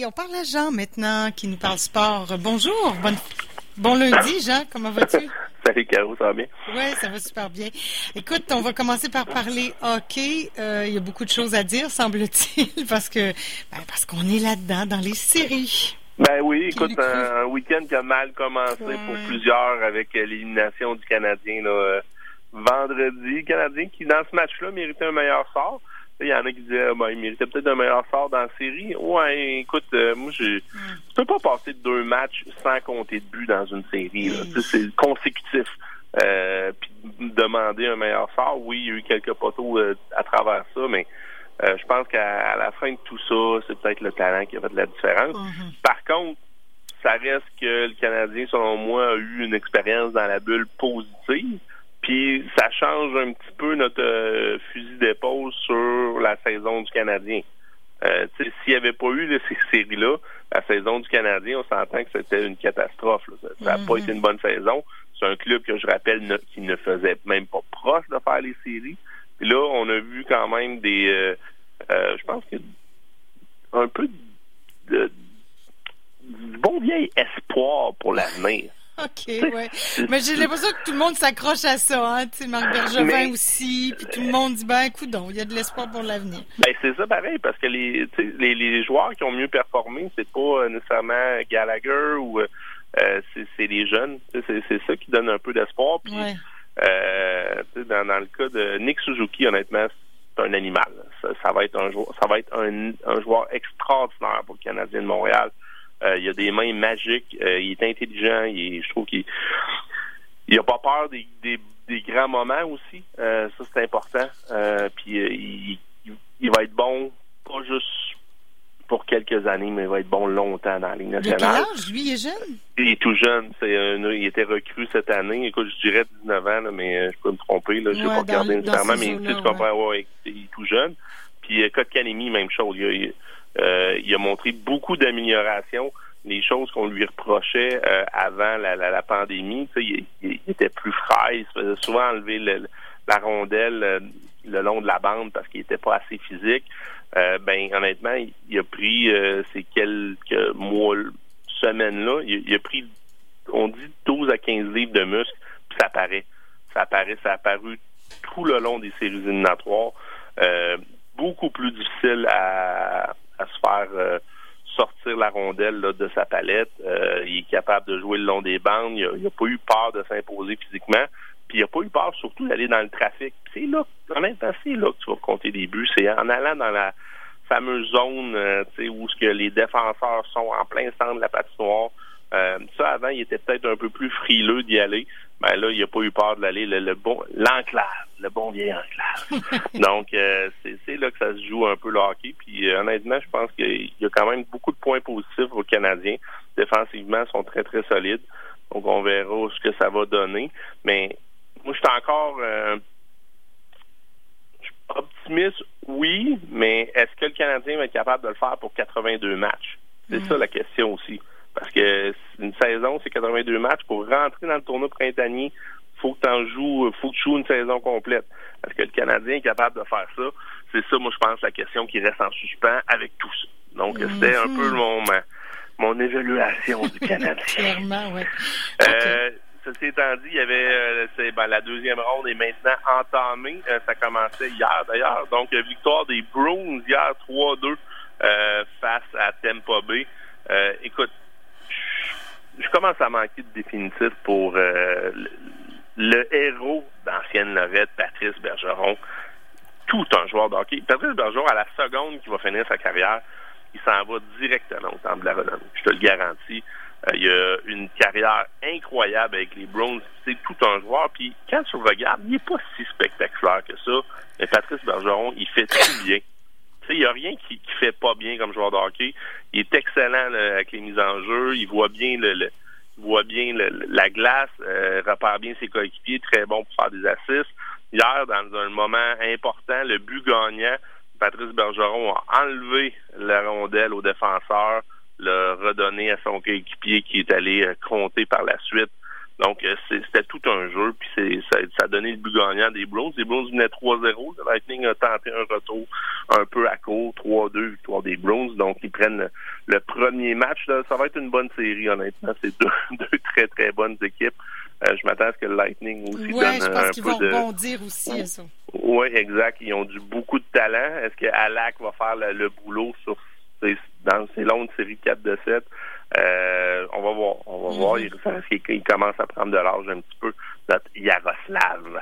Et on parle à Jean maintenant qui nous parle sport. Bonjour, bon lundi Jean, comment vas-tu? Salut Caro, ça va bien? Oui, ça va super bien. Écoute, on va commencer par parler hockey. Euh, il y a beaucoup de choses à dire, semble-t-il, parce que ben, parce qu'on est là-dedans, dans les séries. Ben oui, écoute, un, week-end qui a mal commencé pour plusieurs avec l'élimination du Canadien là, euh, vendredi. Canadien qui, dans ce match-là, méritait un meilleur sort. Il y en a qui disaient ah, ben, il méritait peut-être un meilleur sort dans la série. Ouais, écoute, euh, moi je mm. tu peux pas passer deux matchs sans compter de but dans une série. Mm. C'est consécutif. Euh, puis demander un meilleur sort, oui, il y a eu quelques poteaux euh, à travers ça, mais je pense qu'à la fin de tout ça, c'est peut-être le talent qui a fait de la différence. Mm-hmm. Par contre, ça reste que le Canadien, selon moi, a eu une expérience dans la bulle positive. Puis ça change un petit peu notre euh, fusil d'épaule sur la saison du Canadien. Euh, S'il n'y avait pas eu ces séries-là, la saison du Canadien, on s'entend que c'était une catastrophe. Ça n'a pas mm-hmm. été une bonne saison. C'est un club que je rappelle qui ne faisait même pas proche de faire les séries. Puis là, on a vu quand même des euh, euh je pense que un peu de, du bon vieil espoir pour l'avenir. OK, ouais. Mais j'ai l'impression que tout le monde s'accroche à ça, hein. Tu sais, Marc Bergevin aussi, puis tout le monde dit, ben, écoute il y a de l'espoir pour l'avenir. Ben, c'est ça pareil, parce que les, les, les joueurs qui ont mieux performé, c'est pas euh, nécessairement Gallagher ou euh, c'est les jeunes. C'est ça qui donne un peu d'espoir. Puis, euh, dans, dans le cas de Nick Suzuki, honnêtement, c'est un animal. Ça, va être un joueur, ça va être un, un joueur extraordinaire pour le Canadien de Montréal. Euh, il a des mains magiques. Euh, il est intelligent. Il je trouve qu'il il a pas peur des, des, grands moments aussi. Euh, ça, c'est important. puis il, il, va être bon, pas juste pour quelques années, mais il va être bon longtemps dans la Ligue nationale. De quel âge? Lui, il est jeune? Il est tout jeune. C'est il était recru cette année. Écoute, je dirais 19 ans, mais je peux me tromper. Là. Je ne vais pas regarder nécessairement, mais tu comprends, ouais, il est tout jeune. Puis Kotkaniemi, même chose. Il, il a montré beaucoup d'améliorations. Les choses qu'on lui reprochait euh, avant la, pandémie, il, était plus frais, il se faisait souvent enlever la rondelle euh, le long de la bande parce qu'il était pas assez physique. ben honnêtement, il, a pris ces quelques mois, semaines-là, il, a pris, on dit 12 à 15 livres de muscle, puis ça apparaît. Ça apparaît, ça a apparu tout le long des séries éliminatoires. beaucoup plus difficile à, à se faire euh, sortir la rondelle de sa palette. Euh, il est capable de jouer le long des bandes. Il n'a pas eu peur de s'imposer physiquement. Puis il n'a pas eu peur surtout d'aller dans le trafic. C'est là, en même temps, c'est là que tu vas compter des buts. C'est en allant dans la fameuse zone euh, où ce que les défenseurs sont en plein centre de la patinoire. Ça, avant, il était peut-être un peu plus frileux d'y aller. Ben là, il n'a pas eu peur de l'aller. Le, bon, l'enclave, le bon vieil enclave. Donc, euh, c'est, là que ça se joue un peu le hockey. Puis, euh, honnêtement, je pense qu'il y a quand même beaucoup de points positifs aux Canadiens. Défensivement, ils sont très, très solides. Donc, on verra ce que ça va donner. Mais moi, je suis encore optimiste, oui, mais est-ce que le Canadien va être capable de le faire pour 82 matchs? C'est mm. ça la question aussi. Parce que une saison, c'est 82 matchs. Pour rentrer dans le tournoi printanier, faut que tu joues, faut que tu joues une saison complète. Est-ce que le Canadien est capable de faire ça? C'est ça, moi, je pense, la question qui reste en suspens avec tout ça. Donc, mhm. c'était un peu mon, mon évaluation du Canadien. Clairement, oui. Euh, ceci étant dit, il y avait euh, ben, la deuxième ronde est maintenant entamée. Euh, ça commençait hier d'ailleurs. Donc, victoire des Bruins hier 3-2 face à Tampa Bay. écoute, je commence à manquer de définitif pour euh, le, héros d'ancienne Lorette, Patrice Bergeron. Tout un joueur de. Patrice Bergeron, à la seconde qu'il va finir sa carrière, il s'en va directement au temple de la renommée. Je te le garantis. Euh, il a une carrière incroyable avec les Browns. C'est tout un joueur. Puis quand tu regardes, il n'est pas si spectaculaire que ça. Mais Patrice Bergeron, il fait tout bien il n'y a rien qui, qui fait pas bien comme joueur de hockey. Il est excellent avec les mises en jeu. Il voit bien voit bien la glace, euh, repère bien ses coéquipiers, très bon pour faire des assists. Hier, dans un moment important, le but gagnant, Patrice Bergeron a enlevé la rondelle au défenseur, l'a redonné à son coéquipier qui est allé euh, compter par la suite. Donc, euh, c'était tout un jeu, puis ça, ça a donné le but gagnant des Browns. Les Browns venaient 3-0. Le Lightning a tenté un retour un peu à court, 3-2, victoire des Browns. Donc, ils prennent le, premier match. Ça va être une bonne série, honnêtement. C'est deux, très, très bonnes équipes. Euh, je m'attends à ce que le Lightning aussi ouais, donne je pense qu'ils vont rebondir aussi à ça. Oui, exact. Ils ont du beaucoup de talent. Est-ce que Alak va faire le, boulot sur ces, dans ces longues séries 4 de 7? Euh, on va voir. On va voir. Mhm. Il, il, commence à prendre de l'âge un petit peu. Yaroslav.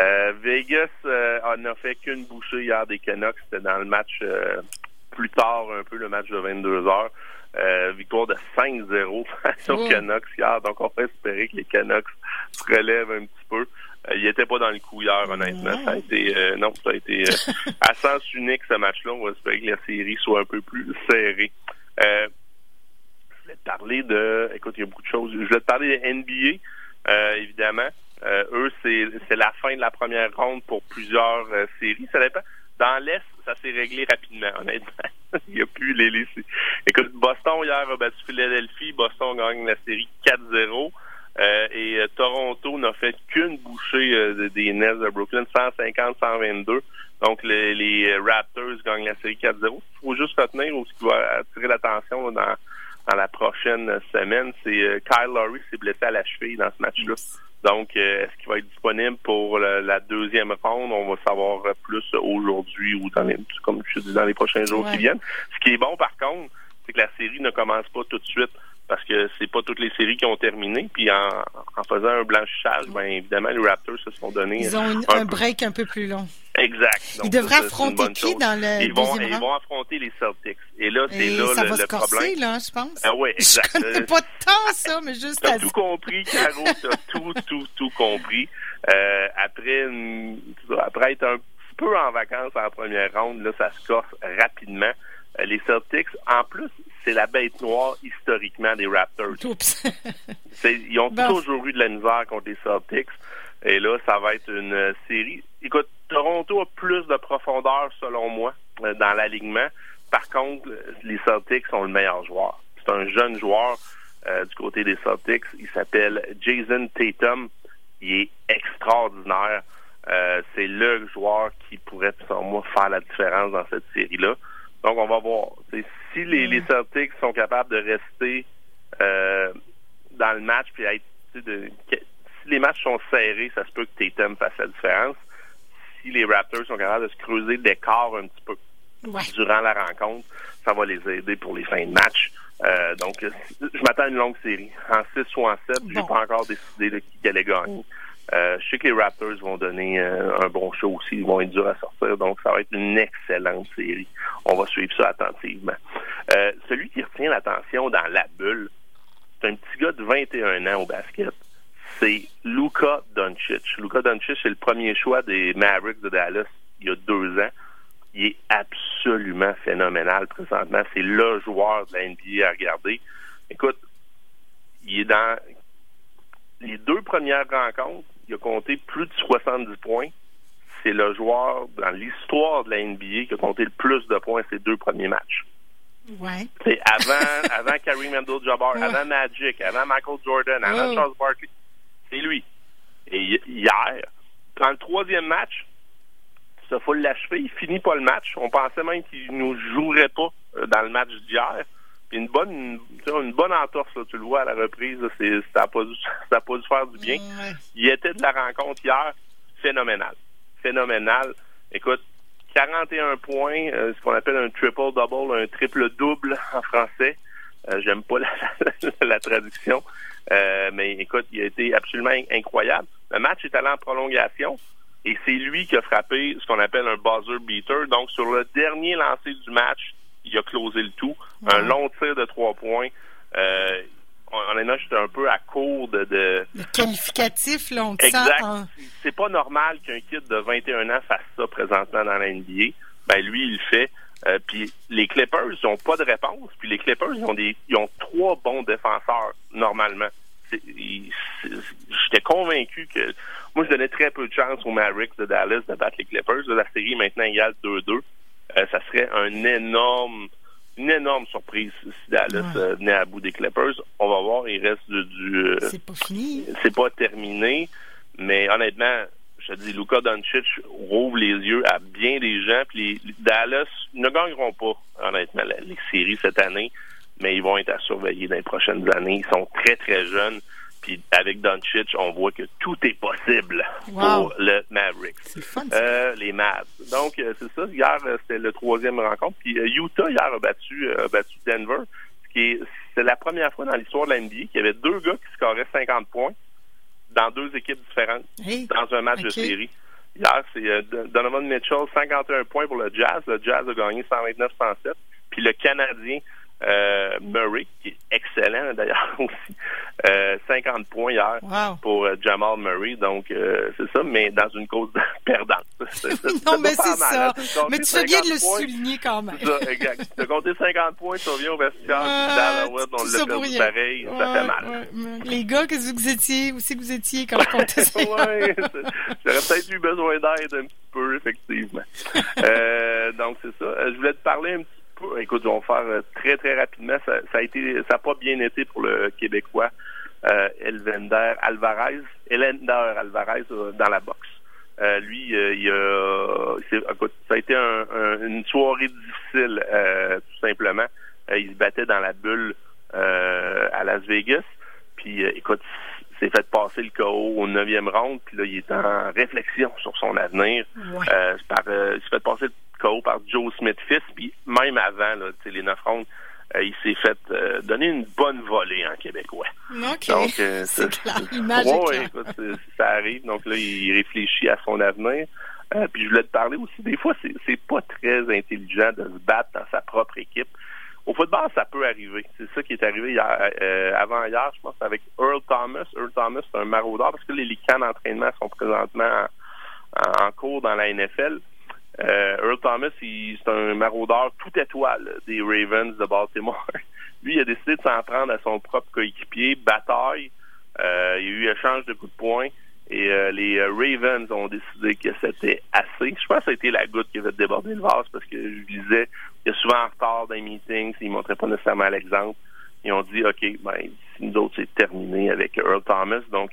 Euh, Vegas euh, n'a fait qu'une bouchée hier des Canucks. C'était dans le match euh, plus tard, un peu le match de 22 heures. Euh, victoire de 5-0 face aux Canucks hier. Donc, on va espérer que les Canucks se relèvent un petit peu. Euh, il n'était pas dans le coup hier, honnêtement. Ça a été, non, ça a été à sens unique ce match-là. On va espérer que la série soit un peu plus serrée. Euh, je voulais te parler de, écoute, il y a beaucoup de choses. Je voulais te parler de NBA, euh, évidemment. Euh, eux, c'est la fin de la première ronde pour plusieurs euh, séries. Ça dépend. Dans l'Est, ça s'est réglé rapidement, honnêtement. il n'y a plus les, les... Écoute, Boston hier a battu Philadelphie. Boston gagne la série 4-0. Euh, et Toronto n'a fait qu'une bouchée des Nets de Brooklyn, 150-122. Donc, les, les, Raptors gagnent la série 4-0. Il faut juste retenir ce qui va attirer l'attention dans dans la prochaine semaine. C'est euh, Kyle Lowry s'est blessé à la cheville dans ce match-là. Donc, euh, est-ce qu'il va être disponible pour la deuxième ronde? On va savoir plus aujourd'hui ou dans les, comme je dis, dans les prochains jours qui viennent. Ce qui est bon, par contre, c'est que la série ne commence pas tout de suite parce que c'est pas toutes les séries qui ont terminé. Puis en, en faisant un blanchissage, bien évidemment, les Raptors se sont donnés. Ils ont un, break un peu plus long. Exact. ils devraient affronter qui dans le ils vont, ils vont affronter les Celtics. Et là, c'est là ça le, va le se problème. là, je pense. Ah ouais, exact. Je connais pas tant ça, mais juste t'as tout compris, Caro. T'as tout, tout, tout compris. Euh, après, une, après être un peu en vacances en première ronde, là, ça se corse rapidement. Euh, les Celtics, en plus, c'est la bête noire historiquement des Raptors. ils ont toujours eu de la misère contre les Celtics. Et là, ça va être une euh, série. Écoute, Toronto a plus de profondeur, selon moi, euh, dans l'alignement. Par contre, les Celtics sont le meilleur joueur. C'est un jeune joueur du côté des Celtics. Il s'appelle Jason Tatum. Il est extraordinaire. c'est le joueur qui pourrait, selon moi, faire la différence dans cette série-là. Donc, on va voir. si les, les, Celtics sont capables de rester euh, dans le match, puis être, de, si les matchs sont serrés, ça se peut que Tatum fasse la différence. Si les Raptors sont capables de se creuser l'écart un petit peu durant la rencontre, ça va les aider pour les fins de match. Euh, donc, je m'attends à une longue série. En 6 ou en 7, je j'ai pas encore décidé de qui allait gagner. Euh, je sais que les Raptors vont donner euh, un bon show aussi. Ils vont être durs à sortir. Donc, ça va être une excellente série. On va suivre ça attentivement. Euh, celui qui retient l'attention dans la bulle, c'est un petit gars de 21 ans au basket. C'est Luka Doncic. Luka Doncic, c'est le premier choix des Mavericks de Dallas il y a deux ans. Il est absolument phénoménal présentement. C'est le joueur de la NBA à regarder. Écoute, il est dans les deux premières rencontres il a compté plus de 70 points. C'est le joueur dans l'histoire de la NBA qui a compté le plus de points ces deux premiers matchs. Ouais. C'est avant, avant Kareem Abdul-Jabbar, avant Magic, avant Michael Jordan, avant Charles Barkley. C'est lui. Et hier, dans le troisième match, il faut l'achever. Il finit pas le match. On pensait même qu'il nous jouerait pas euh, dans le match d'hier une bonne une, bonne entorse, tu le vois à la reprise, ça n'a pas, pas dû faire du bien. Il était de la rencontre hier phénoménal. Phénoménal. Écoute, 41 points, euh, ce qu'on appelle un triple-double, un triple-double en français. Euh, j'aime pas la, traduction. Euh, mais écoute, il a été absolument incroyable. Le match est allé en prolongation et c'est lui qui a frappé ce qu'on appelle un buzzer beater. Donc, sur le dernier lancé du match, il a closé le tout. Un long tir de trois points. Euh, honnêtement, j'étais un peu à court de... de... Le qualificatif, là, on Exact. C'est pas normal qu'un kid de 21 ans fasse ça présentement dans la NBA. Ben, lui, il le fait. Euh, puis les Clippers, ils n'ont pas de réponse. Puis les Clippers, ils ont des, ils ont trois bons défenseurs normalement. J'étais convaincu que moi, je donnais très peu de chance aux Mavericks de Dallas de battre les Clippers. La série maintenant égale 2-2. Euh, ça serait un énorme une énorme surprise si Dallas venait à bout des Clippers. On va voir, il reste du... c'est pas fini. C'est pas terminé, mais honnêtement, je te dis, Luka Doncic rouvre les yeux à bien des gens, puis les, Dallas ne gagneront pas, honnêtement, les séries cette année, mais ils vont être à surveiller dans les prochaines années. Ils sont très, très jeunes. Puis avec Doncic, on voit que tout est possible pour le Mavericks. C'est fun. Euh, les Mavs. Donc, euh, c'est ça. Hier, euh, c'était le troisième rencontre. Puis Utah, hier, a battu, a battu Denver. C'est la première fois dans l'histoire de la NBA qu'il y avait deux gars qui scoraient 50 points dans deux équipes différentes dans un match de série. Hier, c'est Donovan Mitchell, 51 points pour le Jazz. Le Jazz a gagné 129-107. Puis le Canadien, euh, Murray, qui est excellent d'ailleurs aussi. Euh, 50 pour euh, Jamal Murray. Donc, euh, c'est ça, mais dans une cause perdante. non, mais c'est ça. Hein. Mais tu fais bien de le souligner quand même. Ça, exact. Tu as compté 50 points, tu reviens au vestiaire, euh, on l'a perdu pareil, ça fait mal. Les gars, qu'est-ce que vous étiez? Où c'est que vous étiez quand je comptais ça? ouais, j'aurais peut-être eu besoin d'aide un petit peu, effectivement. donc, c'est ça. Je voulais te parler un petit écoute, on va faire euh, très, très rapidement. Ça, a été, ça n'a pas bien été pour le Québécois euh, Elvender Alvarez, Elender Alvarez euh, dans la boxe. Euh, lui, il a, écoute, ça a été une soirée difficile, tout simplement. il se battait dans la bulle à Las Vegas. Puis, écoute, s'est fait passer le KO au neuvième round, puis là, il est en réflexion sur son avenir. par, il s'est fait passer KO par Joe Smith fils, puis même avant là, les neuf rondes, euh, il s'est fait euh, donner une bonne volée en québécois. OK. Donc, euh, c'est clair. écoute, ça arrive. Donc là, il réfléchit à son avenir. puis je voulais te parler aussi, des fois, c'est, c'est pas très intelligent de se battre dans sa propre équipe. Au football, ça peut arriver. C'est ça qui est arrivé hier, avant hier, je pense, avec Earl Thomas. Earl Thomas, c'est un maraudeur parce que les, camps d'entraînement sont présentement en cours dans la NFL. Euh, Earl Thomas, c'est un maraudeur tout étoile des Ravens de Baltimore. Lui, il a décidé de s'en prendre à son propre coéquipier, bataille. Euh, il y a eu échange de coups de poing et euh, les Ravens ont décidé que c'était assez. Je pense que ça a été la goutte qui avait débordé le vase parce que je disais, il est souvent en retard dans les meetings, il ne montrait pas nécessairement l'exemple. Ils ont dit, OK, ben, nous autres, c'est terminé avec Earl Thomas. Donc,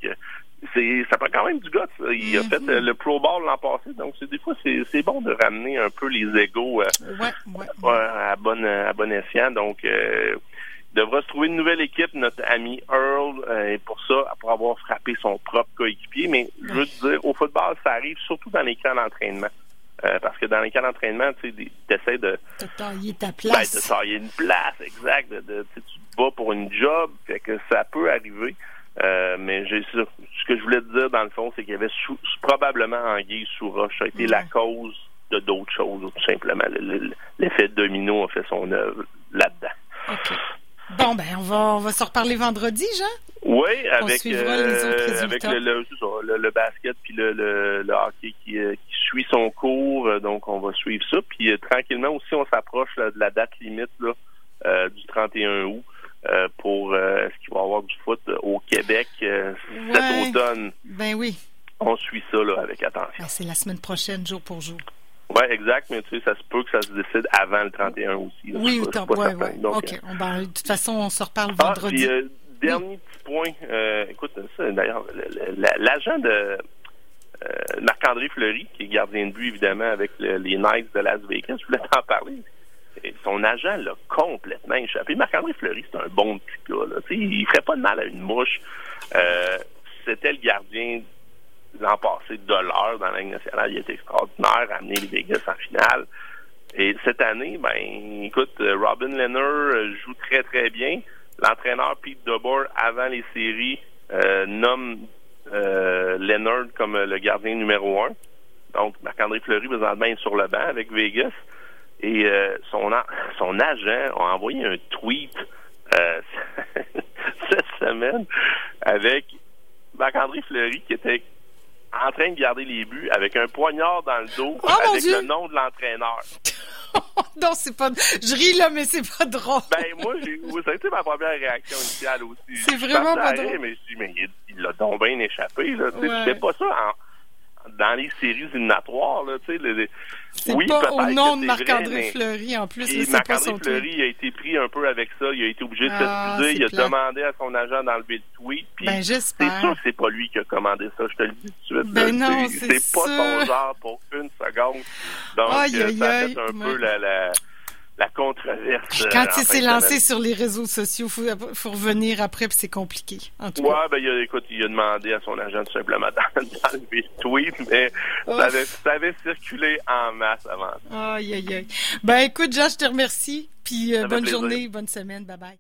c'est ça prend quand même du goût. Il a fait euh, le Pro Bowl l'an passé, donc c'est des fois c'est bon de ramener un peu les égaux euh, à bon à bon escient. Donc euh, il devra se trouver une nouvelle équipe, notre ami Earl, et pour ça, pour avoir frappé son propre coéquipier. Mais je veux te dire, au football, ça arrive surtout dans les camps d'entraînement. parce que dans les camps d'entraînement, tu essaies de... De tailler ta place. Ben, de tailler une place, exact. De, tu te bats pour une job, fait que ça peut arriver. Euh, mais j'ai ce que je voulais te dire dans le fond, c'est qu'il y avait probablement Anguille sous roche. Ça a été la cause de d'autres choses, tout simplement. L'effet domino a fait son œuvre là-dedans. Bon, ben, on va, on va se reparler vendredi, Jean? Oui, avec, euh, avec le, le, le, basket puis le, hockey qui, euh, qui, suit son cours. Donc, on va suivre ça. Puis, tranquillement aussi, on s'approche de la date limite là, du 31 août. Euh, pour euh, ce qu'il va y avoir du foot au Québec euh, cet automne? Ben oui. On suit ça là, avec attention. Ben, c'est la semaine prochaine, jour pour jour. Oui, exact, mais tu sais, ça se peut que ça se décide avant le 31 aussi. oui, oui, ouais, ouais. OK. de toute façon, on se reparle ah, vendredi. Puis, dernier petit point, écoute, ça, d'ailleurs, l'agent de Marc-André Fleury, qui est gardien de but, évidemment, avec les Knights de Las Vegas, je voulais t'en parler son agent l'a complètement échappé. Marc-André Fleury, c'est un bon petit gars. Là. Il ferait pas de mal à une mouche. Euh, c'était le gardien l'an passé de l'heure dans la nationale. Il était extraordinaire, a amené les Vegas en finale. Et cette année, ben, écoute, Robin Leonard joue très, très bien. L'entraîneur Pete DeBoer, avant les séries, euh, nomme euh, Leonard comme le gardien numéro un. Donc, Marc-André Fleury, présentement, est sur le banc avec Vegas. Et euh, son, son agent a envoyé un tweet euh, cette semaine avec Marc-André Fleury qui était en train de garder les buts avec un poignard dans le dos oh, avec le nom de l'entraîneur. non, c'est pas. Je ris là, mais c'est pas drôle. Ben moi, j'ai... ça a été ma première réaction initiale aussi. C'est vraiment pas drôle. Mais je dis, mais il l'a donc bien échappé là. Tu fais pas ça en dans les séries éliminatoires, là, tu sais, les, c'est oui, pas au nom de Marc-André Fleury, en plus. Marc-André Fleury a été pris un peu avec ça. Il a été obligé de ah, s'excuser. Il a demandé à son agent d'enlever le tweet. ben, j'espère. C'est sûr que c'est pas lui qui a commandé ça, je te le dis tout de suite. Ben non, c'est pas son genre pour une seconde. Donc, aïe, aïe, ça fait un peu la... la la controverse. Quand il s'est lancé sur les réseaux sociaux, il faut, revenir après, puis c'est compliqué. En tout ouais, ben, il a, écoute, il a demandé à son agent tout simplement d'enlever le tweet, mais ça avait, ça avait, circulé en masse avant. Aïe, aïe, aïe. Ben, écoute, Jean, je te remercie, puis euh, bonne journée, bonne semaine, bye bye.